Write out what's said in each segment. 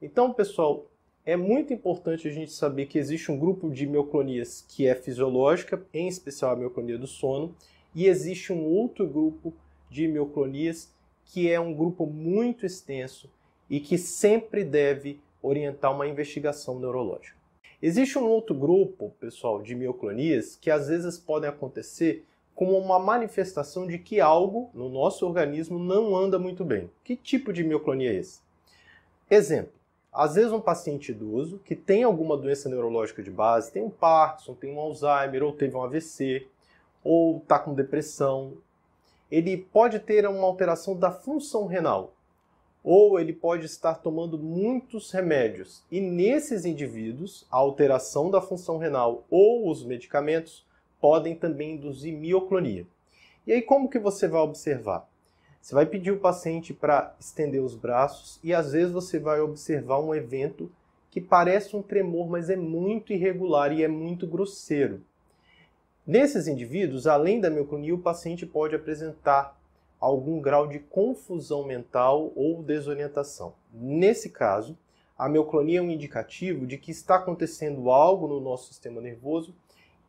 Então, pessoal, é muito importante a gente saber que existe um grupo de mioclonias que é fisiológica, em especial a mioclonia do sono, e existe um outro grupo de mioclonias que é um grupo muito extenso e que sempre deve orientar uma investigação neurológica. Existe um outro grupo, pessoal, de mioclonias que às vezes podem acontecer como uma manifestação de que algo no nosso organismo não anda muito bem. Que tipo de mioclonia é esse? Exemplo: às vezes um paciente idoso que tem alguma doença neurológica de base, tem um Parkinson, tem um Alzheimer, ou teve um AVC, ou está com depressão, ele pode ter uma alteração da função renal, ou ele pode estar tomando muitos remédios. E nesses indivíduos, a alteração da função renal ou os medicamentos podem também induzir mioclonia. E aí como que você vai observar? Você vai pedir o paciente para estender os braços e às vezes você vai observar um evento que parece um tremor, mas é muito irregular e é muito grosseiro. Nesses indivíduos, além da mioclonia, o paciente pode apresentar algum grau de confusão mental ou desorientação. Nesse caso, a mioclonia é um indicativo de que está acontecendo algo no nosso sistema nervoso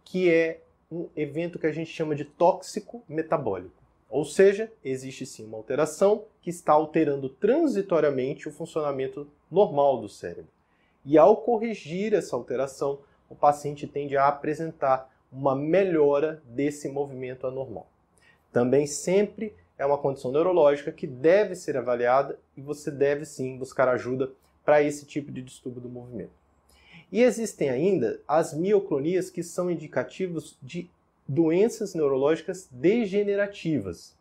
que é um evento que a gente chama de tóxico metabólico. Ou seja, existe sim uma alteração que está alterando transitoriamente o funcionamento normal do cérebro. E ao corrigir essa alteração, o paciente tende a apresentar uma melhora desse movimento anormal. Também sempre é uma condição neurológica que deve ser avaliada e você deve sim buscar ajuda para esse tipo de distúrbio do movimento. E existem ainda as mioclonias que são indicativos de doenças neurológicas degenerativas.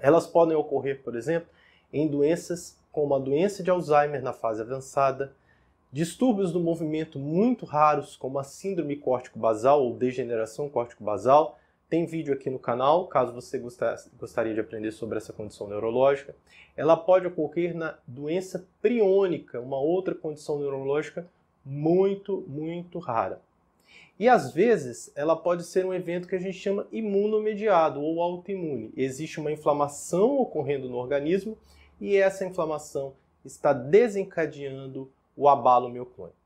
Elas podem ocorrer, por exemplo, em doenças como a doença de Alzheimer na fase avançada, distúrbios do movimento muito raros, como a síndrome córtico-basal ou degeneração córtico-basal. Tem vídeo aqui no canal, caso você gostaria de aprender sobre essa condição neurológica. Ela pode ocorrer na doença priônica, uma outra condição neurológica muito, muito rara. E às vezes ela pode ser um evento que a gente chama imunomediado ou autoimune. Existe uma inflamação ocorrendo no organismo e essa inflamação está desencadeando o abalo mioclônico.